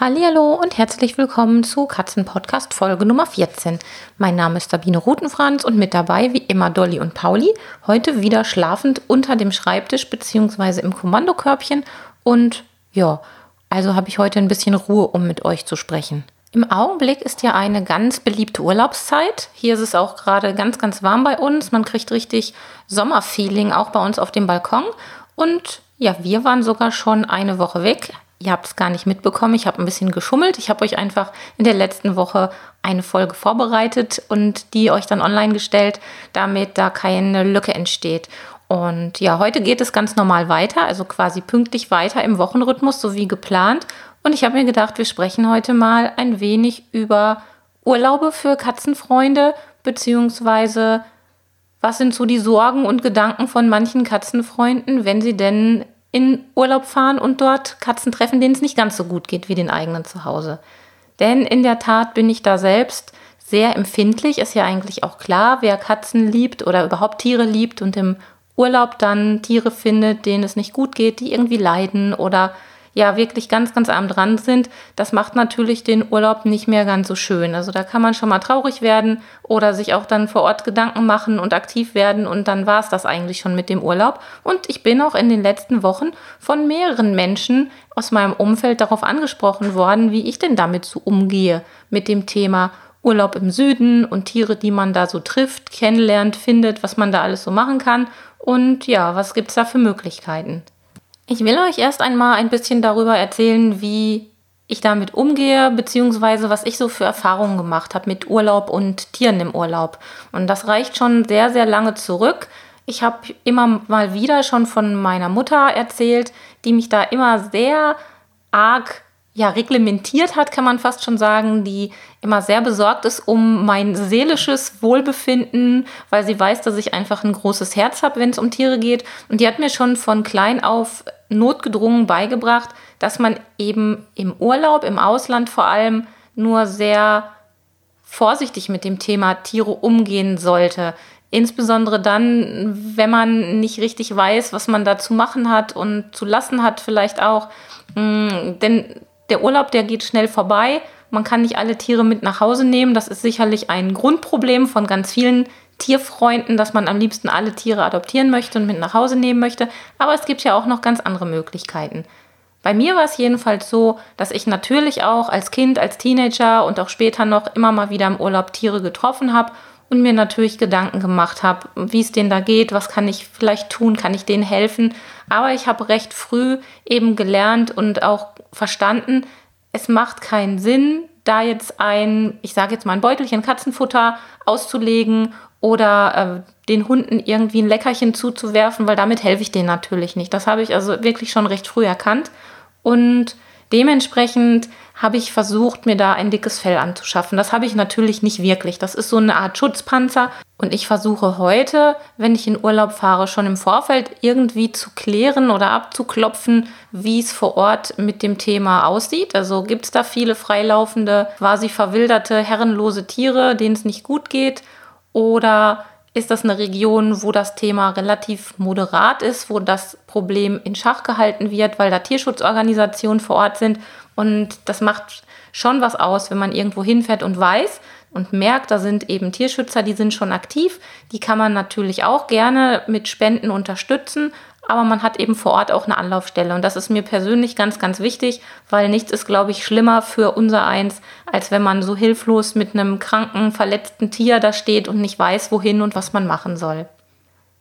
Hallo und herzlich willkommen zu Katzenpodcast Folge Nummer 14. Mein Name ist Sabine Rutenfranz und mit dabei wie immer Dolly und Pauli. Heute wieder schlafend unter dem Schreibtisch bzw. im Kommandokörbchen und ja, also habe ich heute ein bisschen Ruhe, um mit euch zu sprechen. Im Augenblick ist ja eine ganz beliebte Urlaubszeit. Hier ist es auch gerade ganz, ganz warm bei uns. Man kriegt richtig Sommerfeeling auch bei uns auf dem Balkon. Und ja, wir waren sogar schon eine Woche weg. Ihr habt es gar nicht mitbekommen. Ich habe ein bisschen geschummelt. Ich habe euch einfach in der letzten Woche eine Folge vorbereitet und die euch dann online gestellt, damit da keine Lücke entsteht. Und ja, heute geht es ganz normal weiter, also quasi pünktlich weiter im Wochenrhythmus, so wie geplant. Und ich habe mir gedacht, wir sprechen heute mal ein wenig über Urlaube für Katzenfreunde, beziehungsweise was sind so die Sorgen und Gedanken von manchen Katzenfreunden, wenn sie denn in Urlaub fahren und dort Katzen treffen, denen es nicht ganz so gut geht wie den eigenen zu Hause. Denn in der Tat bin ich da selbst sehr empfindlich. Ist ja eigentlich auch klar, wer Katzen liebt oder überhaupt Tiere liebt und im Urlaub dann Tiere findet, denen es nicht gut geht, die irgendwie leiden oder ja wirklich ganz, ganz arm dran sind, das macht natürlich den Urlaub nicht mehr ganz so schön. Also da kann man schon mal traurig werden oder sich auch dann vor Ort Gedanken machen und aktiv werden und dann war es das eigentlich schon mit dem Urlaub. Und ich bin auch in den letzten Wochen von mehreren Menschen aus meinem Umfeld darauf angesprochen worden, wie ich denn damit so umgehe mit dem Thema Urlaub im Süden und Tiere, die man da so trifft, kennenlernt, findet, was man da alles so machen kann und ja, was gibt es da für Möglichkeiten. Ich will euch erst einmal ein bisschen darüber erzählen, wie ich damit umgehe, beziehungsweise was ich so für Erfahrungen gemacht habe mit Urlaub und Tieren im Urlaub. Und das reicht schon sehr, sehr lange zurück. Ich habe immer mal wieder schon von meiner Mutter erzählt, die mich da immer sehr arg ja, reglementiert hat, kann man fast schon sagen, die immer sehr besorgt ist um mein seelisches Wohlbefinden, weil sie weiß, dass ich einfach ein großes Herz habe, wenn es um Tiere geht. Und die hat mir schon von klein auf notgedrungen beigebracht, dass man eben im Urlaub, im Ausland vor allem, nur sehr vorsichtig mit dem Thema Tiere umgehen sollte. Insbesondere dann, wenn man nicht richtig weiß, was man da zu machen hat und zu lassen hat, vielleicht auch. Mm, denn der Urlaub, der geht schnell vorbei. Man kann nicht alle Tiere mit nach Hause nehmen. Das ist sicherlich ein Grundproblem von ganz vielen Tierfreunden, dass man am liebsten alle Tiere adoptieren möchte und mit nach Hause nehmen möchte. Aber es gibt ja auch noch ganz andere Möglichkeiten. Bei mir war es jedenfalls so, dass ich natürlich auch als Kind, als Teenager und auch später noch immer mal wieder im Urlaub Tiere getroffen habe und mir natürlich Gedanken gemacht habe, wie es denen da geht, was kann ich vielleicht tun, kann ich denen helfen. Aber ich habe recht früh eben gelernt und auch verstanden, es macht keinen Sinn, da jetzt ein, ich sage jetzt mal ein Beutelchen Katzenfutter auszulegen oder äh, den Hunden irgendwie ein Leckerchen zuzuwerfen, weil damit helfe ich denen natürlich nicht. Das habe ich also wirklich schon recht früh erkannt und dementsprechend habe ich versucht, mir da ein dickes Fell anzuschaffen. Das habe ich natürlich nicht wirklich. Das ist so eine Art Schutzpanzer. Und ich versuche heute, wenn ich in Urlaub fahre, schon im Vorfeld irgendwie zu klären oder abzuklopfen, wie es vor Ort mit dem Thema aussieht. Also gibt es da viele freilaufende, quasi verwilderte, herrenlose Tiere, denen es nicht gut geht? Oder ist das eine Region, wo das Thema relativ moderat ist, wo das Problem in Schach gehalten wird, weil da Tierschutzorganisationen vor Ort sind. Und das macht schon was aus, wenn man irgendwo hinfährt und weiß und merkt, da sind eben Tierschützer, die sind schon aktiv. Die kann man natürlich auch gerne mit Spenden unterstützen aber man hat eben vor Ort auch eine Anlaufstelle. Und das ist mir persönlich ganz, ganz wichtig, weil nichts ist, glaube ich, schlimmer für unser Eins, als wenn man so hilflos mit einem kranken, verletzten Tier da steht und nicht weiß, wohin und was man machen soll.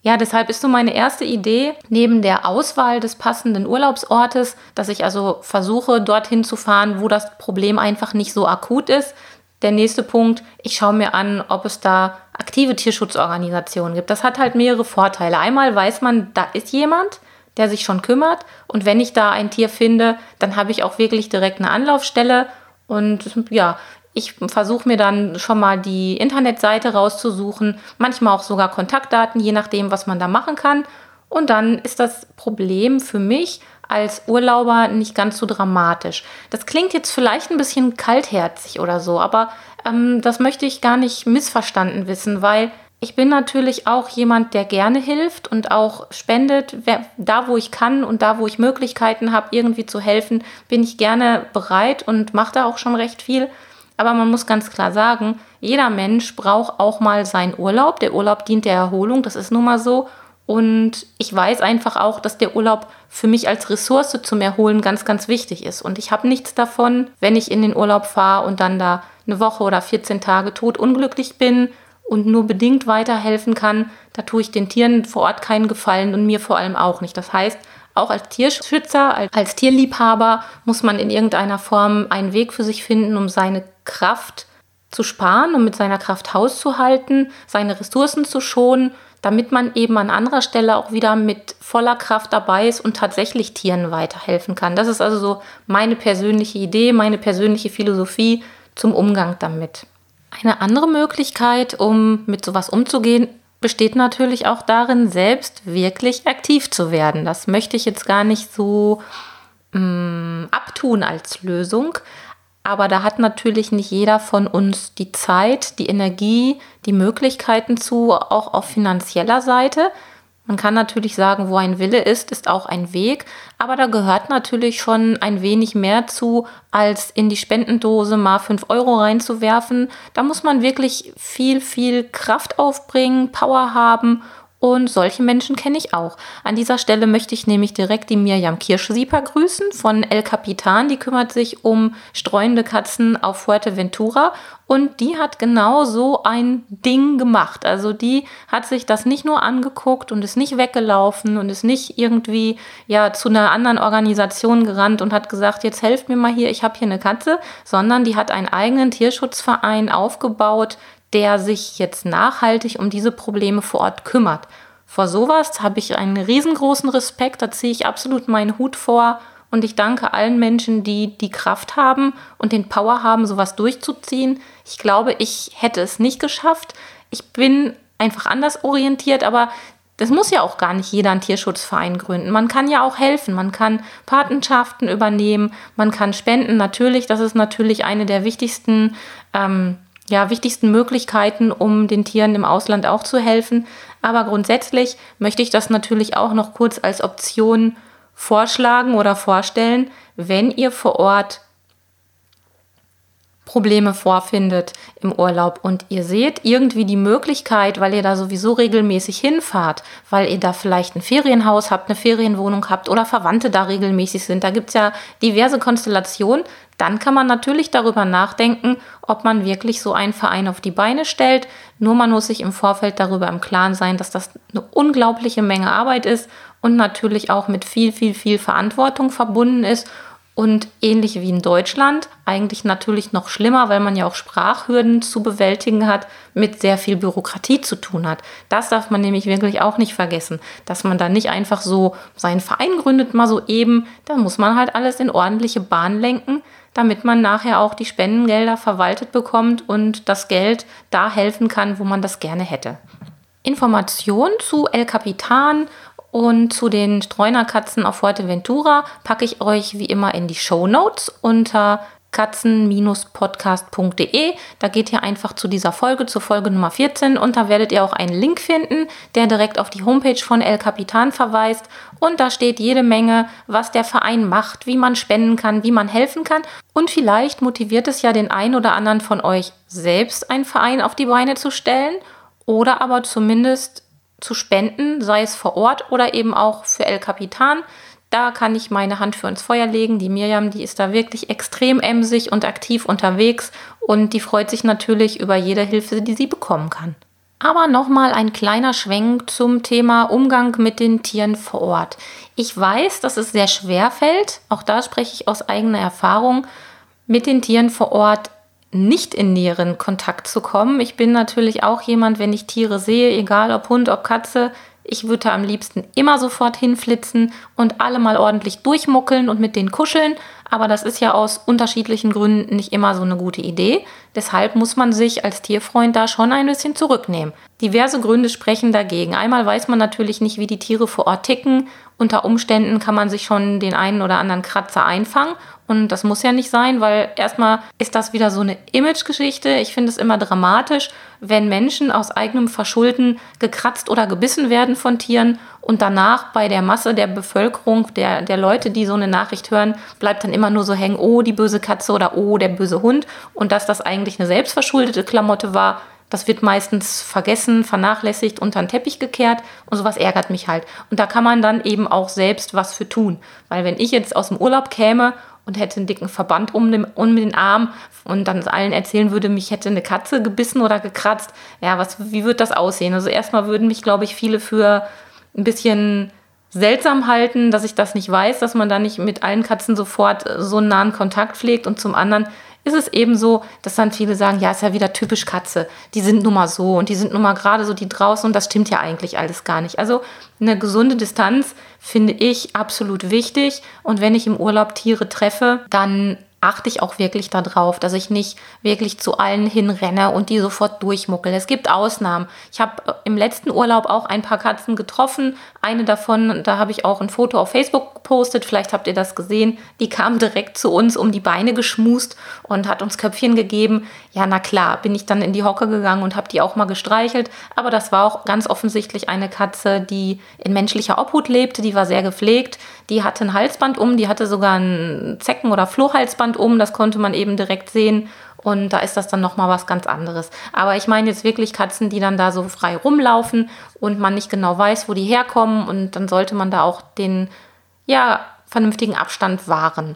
Ja, deshalb ist so meine erste Idee, neben der Auswahl des passenden Urlaubsortes, dass ich also versuche, dorthin zu fahren, wo das Problem einfach nicht so akut ist. Der nächste Punkt, ich schaue mir an, ob es da aktive Tierschutzorganisationen gibt. Das hat halt mehrere Vorteile. Einmal weiß man, da ist jemand, der sich schon kümmert. Und wenn ich da ein Tier finde, dann habe ich auch wirklich direkt eine Anlaufstelle. Und ja, Ich versuche mir dann schon mal die Internetseite rauszusuchen, manchmal auch sogar Kontaktdaten, je nachdem, was man da machen kann. Und dann ist das Problem für mich als Urlauber nicht ganz so dramatisch. Das klingt jetzt vielleicht ein bisschen kaltherzig oder so, aber ähm, das möchte ich gar nicht missverstanden wissen, weil ich bin natürlich auch jemand, der gerne hilft und auch spendet. Da, wo ich kann und da, wo ich Möglichkeiten habe, irgendwie zu helfen, bin ich gerne bereit und mache da auch schon recht viel. Aber man muss ganz klar sagen, jeder Mensch braucht auch mal seinen Urlaub. Der Urlaub dient der Erholung, das ist nun mal so. Und ich weiß einfach auch, dass der Urlaub für mich als Ressource zum Erholen ganz, ganz wichtig ist. Und ich habe nichts davon, wenn ich in den Urlaub fahre und dann da eine Woche oder 14 Tage tot unglücklich bin und nur bedingt weiterhelfen kann. Da tue ich den Tieren vor Ort keinen Gefallen und mir vor allem auch nicht. Das heißt, auch als Tierschützer, als Tierliebhaber muss man in irgendeiner Form einen Weg für sich finden, um seine Kraft zu sparen, um mit seiner Kraft Haus zu halten, seine Ressourcen zu schonen, damit man eben an anderer Stelle auch wieder mit voller Kraft dabei ist und tatsächlich Tieren weiterhelfen kann. Das ist also so meine persönliche Idee, meine persönliche Philosophie zum Umgang damit. Eine andere Möglichkeit, um mit sowas umzugehen, besteht natürlich auch darin, selbst wirklich aktiv zu werden. Das möchte ich jetzt gar nicht so mh, mm, abtun als Lösung. Aber da hat natürlich nicht jeder von uns die Zeit, die Energie, die Möglichkeiten zu, auch auf finanzieller Seite. Man kann natürlich sagen, wo ein Wille ist, ist auch ein Weg, aber da gehört natürlich schon ein wenig mehr zu, als in die Spendendose mal 5 Euro reinzuwerfen. Da muss man wirklich viel, viel Kraft aufbringen, Power haben und solche Menschen kenne ich auch. An dieser Stelle möchte ich nämlich direkt die Mirjam Kirschsieper grüßen von El Capitan. Die kümmert sich um streunende Katzen auf Fuerteventura. Und die hat genau so ein Ding gemacht. Also die hat sich das nicht nur angeguckt und ist nicht weggelaufen und ist nicht irgendwie ja zu einer anderen Organisation gerannt und hat gesagt, jetzt helft mir mal hier, ich habe hier eine Katze, sondern die hat einen eigenen Tierschutzverein aufgebaut, der sich jetzt nachhaltig um diese Probleme vor Ort kümmert. Vor sowas habe ich einen riesengroßen Respekt, da ziehe ich absolut meinen Hut vor und ich danke allen Menschen, die die Kraft haben und den Power haben, sowas durchzuziehen. Ich glaube, ich hätte es nicht geschafft. Ich bin einfach anders orientiert, aber das muss ja auch gar nicht jeder einen Tierschutzverein gründen. Man kann ja auch helfen, man kann Patenschaften übernehmen, man kann spenden. Natürlich, das ist natürlich eine der wichtigsten ähm, ja, wichtigsten Möglichkeiten, um den Tieren im Ausland auch zu helfen. Aber grundsätzlich möchte ich das natürlich auch noch kurz als Option vorschlagen oder vorstellen, wenn ihr vor Ort Probleme vorfindet im Urlaub. Und ihr seht irgendwie die Möglichkeit, weil ihr da sowieso regelmäßig hinfahrt, weil ihr da vielleicht ein Ferienhaus habt, eine Ferienwohnung habt oder Verwandte da regelmäßig sind, da gibt es ja diverse Konstellationen, dann kann man natürlich darüber nachdenken, ob man wirklich so einen Verein auf die Beine stellt. Nur man muss sich im Vorfeld darüber im Klaren sein, dass das eine unglaubliche Menge Arbeit ist und natürlich auch mit viel, viel, viel Verantwortung verbunden ist und ähnlich wie in Deutschland, eigentlich natürlich noch schlimmer, weil man ja auch Sprachhürden zu bewältigen hat, mit sehr viel Bürokratie zu tun hat. Das darf man nämlich wirklich auch nicht vergessen, dass man da nicht einfach so seinen Verein gründet, mal so eben. Da muss man halt alles in ordentliche Bahn lenken, damit man nachher auch die Spendengelder verwaltet bekommt und das Geld da helfen kann, wo man das gerne hätte. Informationen zu El Capitan und zu den Streunerkatzen auf Fuerteventura packe ich euch wie immer in die Show Notes unter katzen-podcast.de. Da geht ihr einfach zu dieser Folge, zur Folge Nummer 14 und da werdet ihr auch einen Link finden, der direkt auf die Homepage von El Capitan verweist. Und da steht jede Menge, was der Verein macht, wie man spenden kann, wie man helfen kann. Und vielleicht motiviert es ja den einen oder anderen von euch selbst einen Verein auf die Beine zu stellen. Oder aber zumindest zu spenden, sei es vor Ort oder eben auch für El Capitan. Da kann ich meine Hand für ins Feuer legen. Die Miriam, die ist da wirklich extrem emsig und aktiv unterwegs und die freut sich natürlich über jede Hilfe, die sie bekommen kann. Aber nochmal ein kleiner Schwenk zum Thema Umgang mit den Tieren vor Ort. Ich weiß, dass es sehr schwer fällt, auch da spreche ich aus eigener Erfahrung, mit den Tieren vor Ort nicht in näheren Kontakt zu kommen. Ich bin natürlich auch jemand, wenn ich Tiere sehe, egal ob Hund, ob Katze, Ich würde am liebsten immer sofort hinflitzen und alle mal ordentlich durchmuckeln und mit denen kuscheln. Aber das ist ja aus unterschiedlichen Gründen nicht immer so eine gute Idee. Deshalb muss man sich als Tierfreund da schon ein bisschen zurücknehmen. Diverse Gründe sprechen dagegen. Einmal weiß man natürlich nicht, wie die Tiere vor Ort ticken. Unter Umständen kann man sich schon den einen oder anderen Kratzer einfangen. Und das muss ja nicht sein, weil erstmal ist das wieder so eine Imagegeschichte. Ich finde es immer dramatisch, wenn Menschen aus eigenem Verschulden gekratzt oder gebissen werden von Tieren und danach bei der Masse der Bevölkerung, der, der Leute, die so eine Nachricht hören, bleibt dann immer nur so hängen, oh, die böse Katze oder oh, der böse Hund. Und dass das eigentlich eine selbstverschuldete Klamotte war, das wird meistens vergessen, vernachlässigt, unter den Teppich gekehrt und sowas ärgert mich halt. Und da kann man dann eben auch selbst was für tun. Weil wenn ich jetzt aus dem Urlaub käme und hätte einen dicken Verband um den, um den Arm und dann allen erzählen würde, mich hätte eine Katze gebissen oder gekratzt, ja, was, wie wird das aussehen? Also erstmal würden mich, glaube ich, viele für ein bisschen seltsam halten, dass ich das nicht weiß, dass man da nicht mit allen Katzen sofort so einen nahen Kontakt pflegt und zum anderen ist es eben so, dass dann viele sagen, ja, ist ja wieder typisch Katze. Die sind nun mal so und die sind nun mal gerade so die draußen und das stimmt ja eigentlich alles gar nicht. Also eine gesunde Distanz finde ich absolut wichtig und wenn ich im Urlaub Tiere treffe, dann achte ich auch wirklich darauf, dass ich nicht wirklich zu allen hinrenne und die sofort durchmuckel. Es gibt Ausnahmen. Ich habe äh, im letzten Urlaub auch ein paar Katzen getroffen. Eine davon, da habe ich auch ein Foto auf Facebook gepostet. Vielleicht habt ihr das gesehen. Die kam direkt zu uns um die Beine geschmust und hat uns Köpfchen gegeben. Ja, na klar, bin ich dann in die Hocke gegangen und habe die auch mal gestreichelt. Aber das war auch ganz offensichtlich eine Katze, die in menschlicher Obhut lebte. Die war sehr gepflegt. Die hatte ein Halsband um. Die hatte sogar ein Zecken- oder Flohhalsband Hand um, das konnte man eben direkt sehen. Und da ist das dann nochmal was ganz anderes. Aber ich meine jetzt wirklich Katzen, die dann da so frei rumlaufen und man nicht genau weiß, wo die herkommen. Und dann sollte man da auch den, ja, vernünftigen Abstand wahren.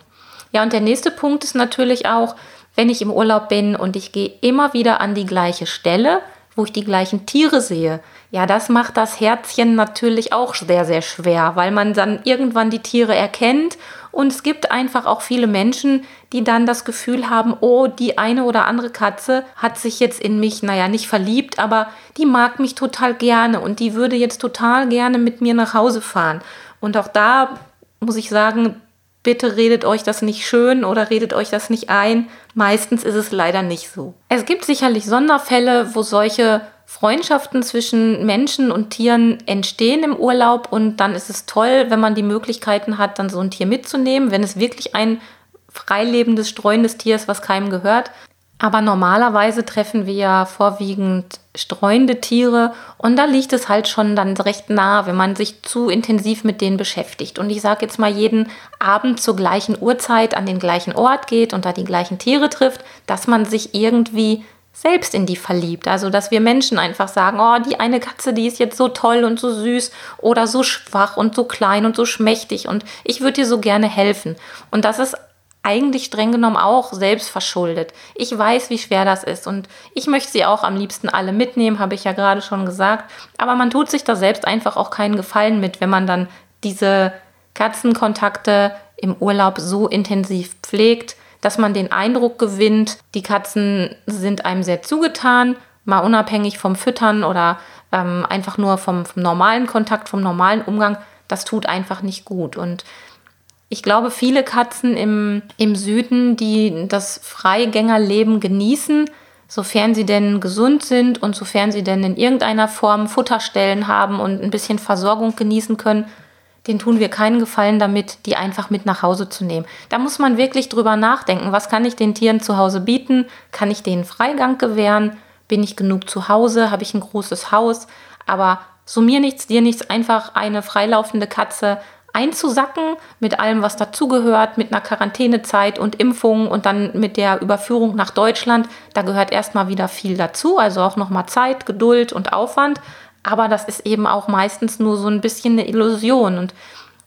Ja, und der nächste Punkt ist natürlich auch, wenn ich im Urlaub bin und ich gehe immer wieder an die gleiche Stelle, wo ich die gleichen Tiere sehe. Ja, das macht das Herzchen natürlich auch sehr, sehr schwer, weil man dann irgendwann die Tiere erkennt und es gibt einfach auch viele Menschen, die dann das Gefühl haben, oh, die eine oder andere Katze hat sich jetzt in mich, naja, nicht verliebt, aber die mag mich total gerne und die würde jetzt total gerne mit mir nach Hause fahren. Und auch da muss ich sagen, bitte redet euch das nicht schön oder redet euch das nicht ein. Meistens ist es leider nicht so. Es gibt sicherlich Sonderfälle, wo solche Freundschaften zwischen Menschen und Tieren entstehen im Urlaub und dann ist es toll, wenn man die Möglichkeiten hat, dann so ein Tier mitzunehmen, wenn es wirklich ein freilebendes, streuendes Tier ist, was keinem gehört. Aber normalerweise treffen wir ja vorwiegend streuende Tiere und da liegt es halt schon dann recht nah, wenn man sich zu intensiv mit denen beschäftigt. Und ich sage jetzt mal, jeden Abend zur gleichen Uhrzeit an den gleichen Ort geht und da die gleichen Tiere trifft, dass man sich irgendwie selbst in die verliebt. Also, dass wir Menschen einfach sagen, oh, die eine Katze, die ist jetzt so toll und so süß oder so schwach und so klein und so schmächtig und ich würde dir so gerne helfen. Und das ist eigentlich streng genommen auch selbst verschuldet. Ich weiß, wie schwer das ist und ich möchte sie auch am liebsten alle mitnehmen, habe ich ja gerade schon gesagt. Aber man tut sich da selbst einfach auch keinen Gefallen mit, wenn man dann diese Katzenkontakte im Urlaub so intensiv pflegt dass man den Eindruck gewinnt, die Katzen sind einem sehr zugetan, mal unabhängig vom Füttern oder ähm, einfach nur vom, vom normalen Kontakt, vom normalen Umgang, das tut einfach nicht gut. Und ich glaube, viele Katzen im, im Süden, die das Freigängerleben genießen, sofern sie denn gesund sind und sofern sie denn in irgendeiner Form Futterstellen haben und ein bisschen Versorgung genießen können, den tun wir keinen Gefallen damit, die einfach mit nach Hause zu nehmen. Da muss man wirklich drüber nachdenken, was kann ich den Tieren zu Hause bieten? Kann ich denen Freigang gewähren? Bin ich genug zu Hause? Habe ich ein großes Haus? Aber so mir nichts, dir nichts, einfach eine freilaufende Katze einzusacken mit allem, was dazugehört, mit einer Quarantänezeit und Impfungen und dann mit der Überführung nach Deutschland. Da gehört erstmal wieder viel dazu, also auch nochmal Zeit, Geduld und Aufwand. Aber das ist eben auch meistens nur so ein bisschen eine Illusion und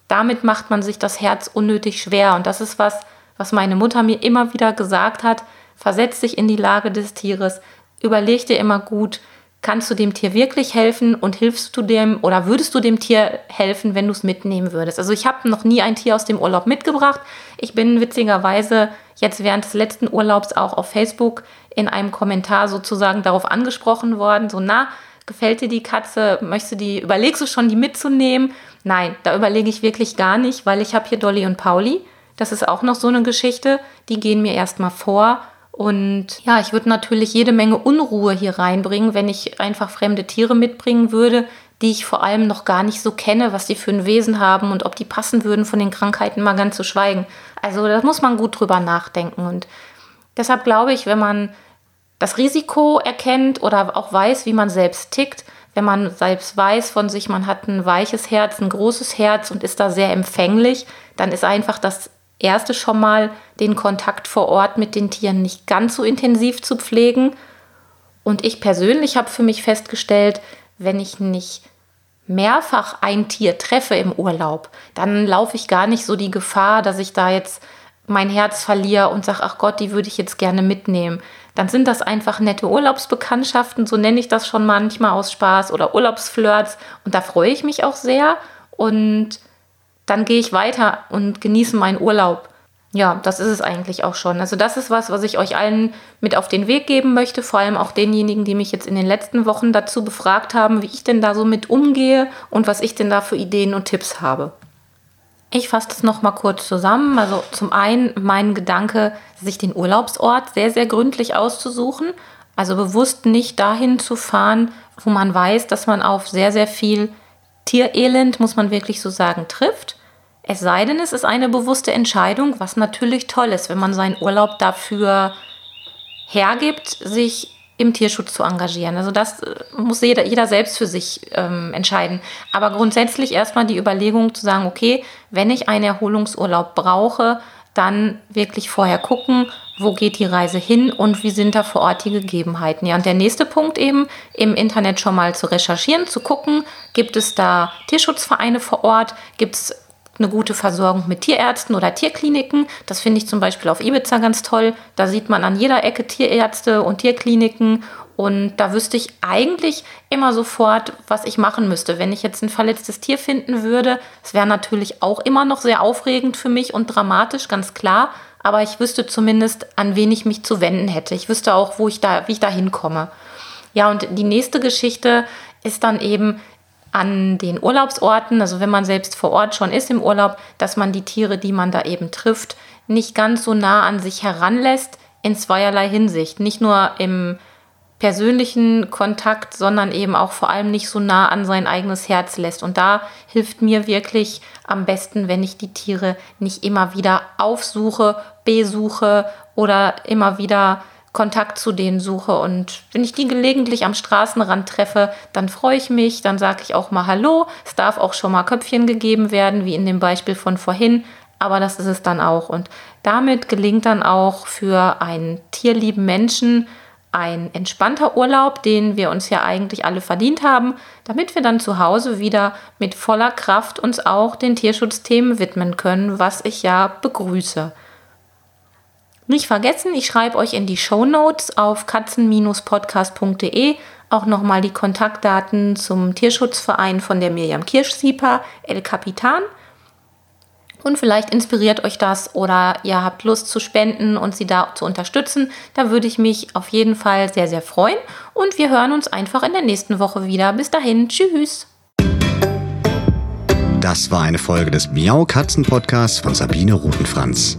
damit macht man sich das Herz unnötig schwer. Und das ist was, was meine Mutter mir immer wieder gesagt hat. Versetz dich in die Lage des Tieres, überleg dir immer gut, kannst du dem Tier wirklich helfen und hilfst du dem oder würdest du dem Tier helfen, wenn du es mitnehmen würdest? Also ich habe noch nie ein Tier aus dem Urlaub mitgebracht. Ich bin witzigerweise jetzt während des letzten Urlaubs auch auf Facebook in einem Kommentar sozusagen darauf angesprochen worden, so na, gefällt dir die Katze, möchtest du die, überlegst du schon, die mitzunehmen? Nein, da überlege ich wirklich gar nicht, weil ich habe hier Dolly und Pauli. Das ist auch noch so eine Geschichte, die gehen mir erstmal vor. Und ja, ich würde natürlich jede Menge Unruhe hier reinbringen, wenn ich einfach fremde Tiere mitbringen würde, die ich vor allem noch gar nicht so kenne, was die für ein Wesen haben und ob die passen würden von den Krankheiten mal ganz zu schweigen. Also da muss man gut drüber nachdenken. Und deshalb glaube ich, wenn man das Risiko erkennt oder auch weiß, wie man selbst tickt, wenn man selbst weiß von sich, man hat ein weiches Herz, ein großes Herz und ist da sehr empfänglich, dann ist einfach das Erste schon mal, den Kontakt vor Ort mit den Tieren nicht ganz so intensiv zu pflegen. Und ich persönlich habe für mich festgestellt, wenn ich nicht mehrfach ein Tier treffe im Urlaub, dann laufe ich gar nicht so die Gefahr, dass ich da jetzt mein Herz verliere und sage, ach Gott, die würde ich jetzt gerne mitnehmen. Dann sind das einfach nette Urlaubsbekanntschaften, so nenne ich das schon manchmal aus Spaß oder Urlaubsflirts und da freue ich mich auch sehr und dann gehe ich weiter und genieße meinen Urlaub. Ja, das ist es eigentlich auch schon. Also das ist was, was ich euch allen mit auf den Weg geben möchte, vor allem auch denjenigen, die mich jetzt in den letzten Wochen dazu befragt haben, wie ich denn da so mit umgehe und was ich denn da für Ideen und Tipps habe. Ich fasse das nochmal kurz zusammen. Also zum einen mein Gedanke, sich den Urlaubsort sehr, sehr gründlich auszusuchen. Also bewusst nicht dahin zu fahren, wo man weiß, dass man auf sehr, sehr viel Tierelend, muss man wirklich so sagen, trifft. Es sei denn, es ist eine bewusste Entscheidung, was natürlich toll ist, wenn man seinen Urlaub dafür hergibt, sich im Tierschutz zu engagieren. Also das äh, muss jeder, jeder selbst für sich ähm, entscheiden. Aber grundsätzlich erstmal die Überlegung zu sagen, okay, wenn ich einen Erholungsurlaub brauche, dann wirklich vorher gucken, wo geht die Reise hin und wie sind da vor Ort die Gegebenheiten. Ja, und der nächste Punkt eben, im Internet schon mal zu recherchieren, zu gucken, gibt es da Tierschutzvereine vor Ort, gibt es eine gute Versorgung mit Tierärzten oder Tierkliniken. Das finde ich zum Beispiel auf Ibiza ganz toll. Da sieht man an jeder Ecke Tierärzte und Tierkliniken. Und da wüsste ich eigentlich immer sofort, was ich machen müsste. Wenn ich jetzt ein verletztes Tier finden würde, es wäre natürlich auch immer noch sehr aufregend für mich und dramatisch, ganz klar. Aber ich wüsste zumindest, an wen ich mich zu wenden hätte. Ich wüsste auch, wo ich da, wie ich da hinkomme. Ja, und die nächste Geschichte ist dann eben, an den Urlaubsorten, also wenn man selbst vor Ort schon ist im Urlaub, dass man die Tiere, die man da eben trifft, nicht ganz so nah an sich heranlässt in zweierlei Hinsicht. Nicht nur im persönlichen Kontakt, sondern eben auch vor allem nicht so nah an sein eigenes Herz lässt. Und da hilft mir wirklich am besten, wenn ich die Tiere nicht immer wieder aufsuche, besuche oder immer wieder Kontakt zu denen suche. Und wenn ich die gelegentlich am Straßenrand treffe, dann freue ich mich, dann sage ich auch mal Hallo. Es darf auch schon mal Köpfchen gegeben werden, wie in dem Beispiel von vorhin. Aber das ist es dann auch. Und damit gelingt dann auch für einen tierlieben Menschen ein entspannter Urlaub, den wir uns ja eigentlich alle verdient haben, damit wir dann zu Hause wieder mit voller Kraft uns auch den Tierschutzthemen widmen können, was ich ja begrüße. Nicht vergessen, ich schreibe euch in die Show Notes auf katzen-podcast.de auch nochmal die Kontaktdaten zum Tierschutzverein von der Miriam Kirschsieper, El Capitan. Und vielleicht inspiriert euch das oder ihr habt Lust zu spenden und sie da zu unterstützen. Da würde ich mich auf jeden Fall sehr, sehr freuen. Und wir hören uns einfach in der nächsten Woche wieder. Bis dahin, tschüss. Das war eine Folge des Miau Katzen Podcasts von Sabine Rutenfranz.